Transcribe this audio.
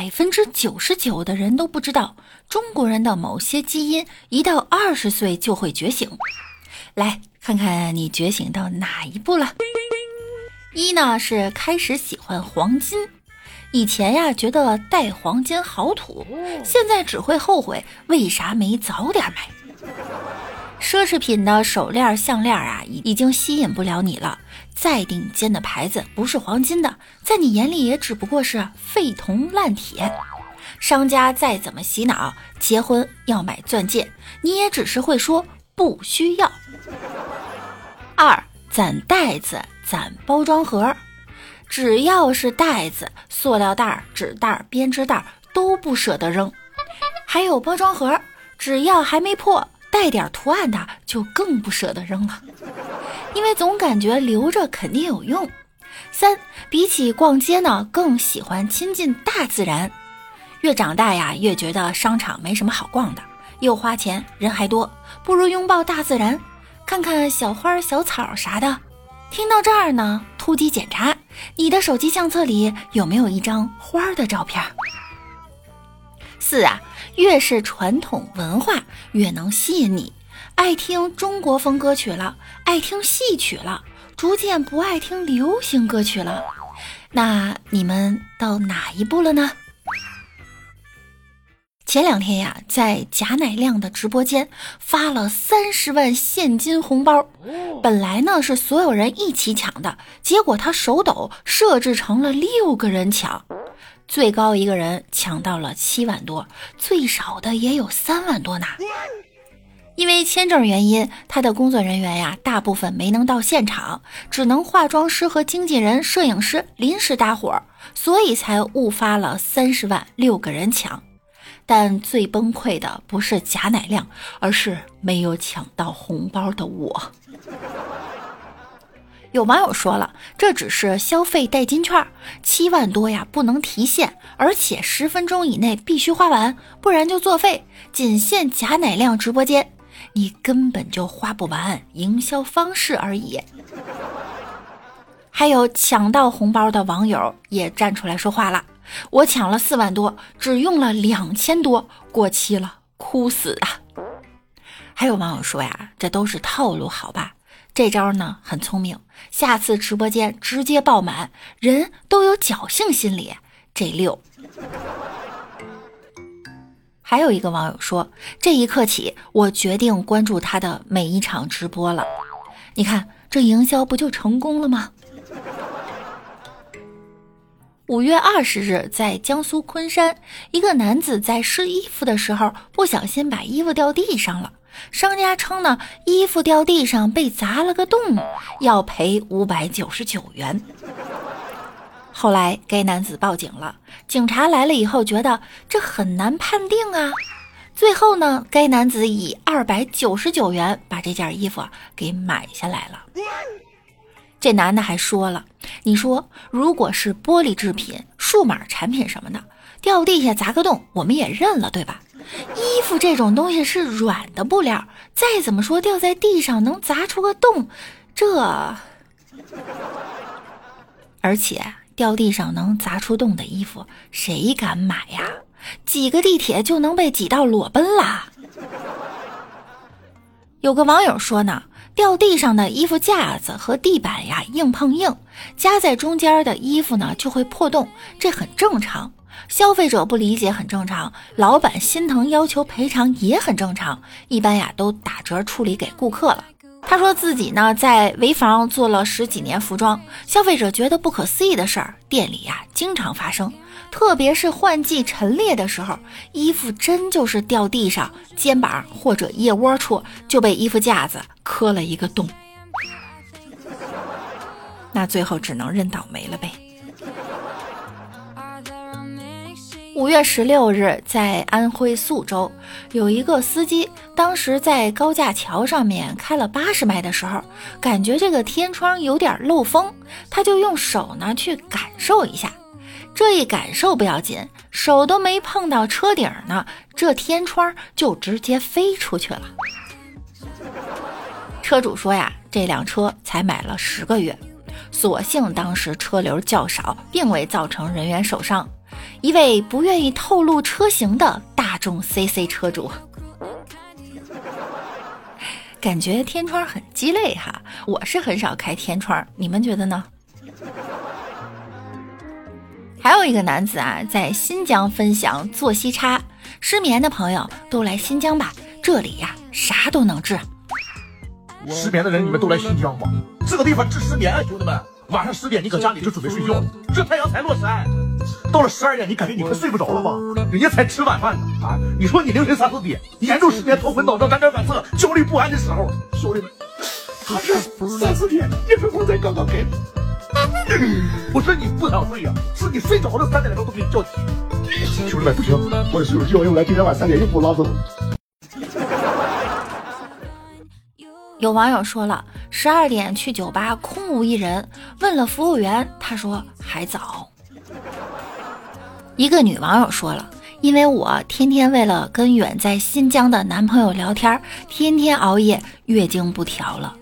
百分之九十九的人都不知道，中国人的某些基因一到二十岁就会觉醒。来看看你觉醒到哪一步了？一呢是开始喜欢黄金，以前呀觉得戴黄金好土，现在只会后悔为啥没早点买。奢侈品的手链、项链啊，已已经吸引不了你了。再顶尖的牌子，不是黄金的，在你眼里也只不过是废铜烂铁。商家再怎么洗脑，结婚要买钻戒，你也只是会说不需要。二攒袋子，攒包装盒，只要是袋子、塑料袋、纸袋、编织袋都不舍得扔。还有包装盒，只要还没破。带点图案的就更不舍得扔了，因为总感觉留着肯定有用。三，比起逛街呢，更喜欢亲近大自然。越长大呀，越觉得商场没什么好逛的，又花钱，人还多，不如拥抱大自然，看看小花小草啥的。听到这儿呢，突击检查，你的手机相册里有没有一张花的照片？四啊。越是传统文化，越能吸引你。爱听中国风歌曲了，爱听戏曲了，逐渐不爱听流行歌曲了。那你们到哪一步了呢？前两天呀，在贾乃亮的直播间发了三十万现金红包，本来呢是所有人一起抢的，结果他手抖，设置成了六个人抢。最高一个人抢到了七万多，最少的也有三万多呢。因为签证原因，他的工作人员呀，大部分没能到现场，只能化妆师和经纪人、摄影师临时搭伙，所以才误发了三十万，六个人抢。但最崩溃的不是贾乃亮，而是没有抢到红包的我。有网友说了，这只是消费代金券，七万多呀，不能提现，而且十分钟以内必须花完，不然就作废。仅限贾乃亮直播间，你根本就花不完，营销方式而已。还有抢到红包的网友也站出来说话了，我抢了四万多，只用了两千多，过期了，哭死啊！还有网友说呀，这都是套路，好吧？这招呢很聪明，下次直播间直接爆满，人都有侥幸心理，这六。还有一个网友说，这一刻起，我决定关注他的每一场直播了。你看，这营销不就成功了吗？五月二十日，在江苏昆山，一个男子在试衣服的时候，不小心把衣服掉地上了。商家称呢，衣服掉地上被砸了个洞，要赔五百九十九元。后来该男子报警了，警察来了以后觉得这很难判定啊。最后呢，该男子以二百九十九元把这件衣服给买下来了。这男的还说了，你说如果是玻璃制品、数码产品什么的，掉地下砸个洞，我们也认了，对吧？衣服这种东西是软的布料，再怎么说掉在地上能砸出个洞，这而且掉地上能砸出洞的衣服，谁敢买呀？挤个地铁就能被挤到裸奔啦！有个网友说呢，掉地上的衣服架子和地板呀硬碰硬，夹在中间的衣服呢就会破洞，这很正常。消费者不理解很正常，老板心疼要求赔偿也很正常。一般呀都打折处理给顾客了。他说自己呢在潍坊做了十几年服装，消费者觉得不可思议的事儿，店里呀经常发生。特别是换季陈列的时候，衣服真就是掉地上，肩膀或者腋窝处就被衣服架子磕了一个洞。那最后只能认倒霉了呗。五月十六日，在安徽宿州，有一个司机，当时在高架桥上面开了八十迈的时候，感觉这个天窗有点漏风，他就用手呢去感受一下。这一感受不要紧，手都没碰到车顶呢，这天窗就直接飞出去了。车主说呀，这辆车才买了十个月，所幸当时车流较少，并未造成人员受伤。一位不愿意透露车型的大众 CC 车主。感觉天窗很鸡肋哈，我是很少开天窗，你们觉得呢？还有一个男子啊，在新疆分享作息差，失眠的朋友都来新疆吧，这里呀啥都能治。失眠的人你们都来新疆吧，这个地方治失眠啊，兄弟们，晚上十点你搁家里就准备睡觉，这太阳才落山，到了十二点你感觉你快睡不着了吗？人家才吃晚饭呢啊！你说你凌晨三四点严重失眠、头昏脑胀、辗转反侧、焦虑不安的时候，兄弟们，他这三四点夜生活才刚刚开始。不是你不想睡呀，是你睡着了，三点钟都给你叫起。兄弟们不行，我的室友叫我来今天晚三点又给我拉走。有网友说了，十二点去酒吧空无一人，问了服务员，他说还早。一个女网友说了，因为我天天为了跟远在新疆的男朋友聊天，天天熬夜，月经不调了。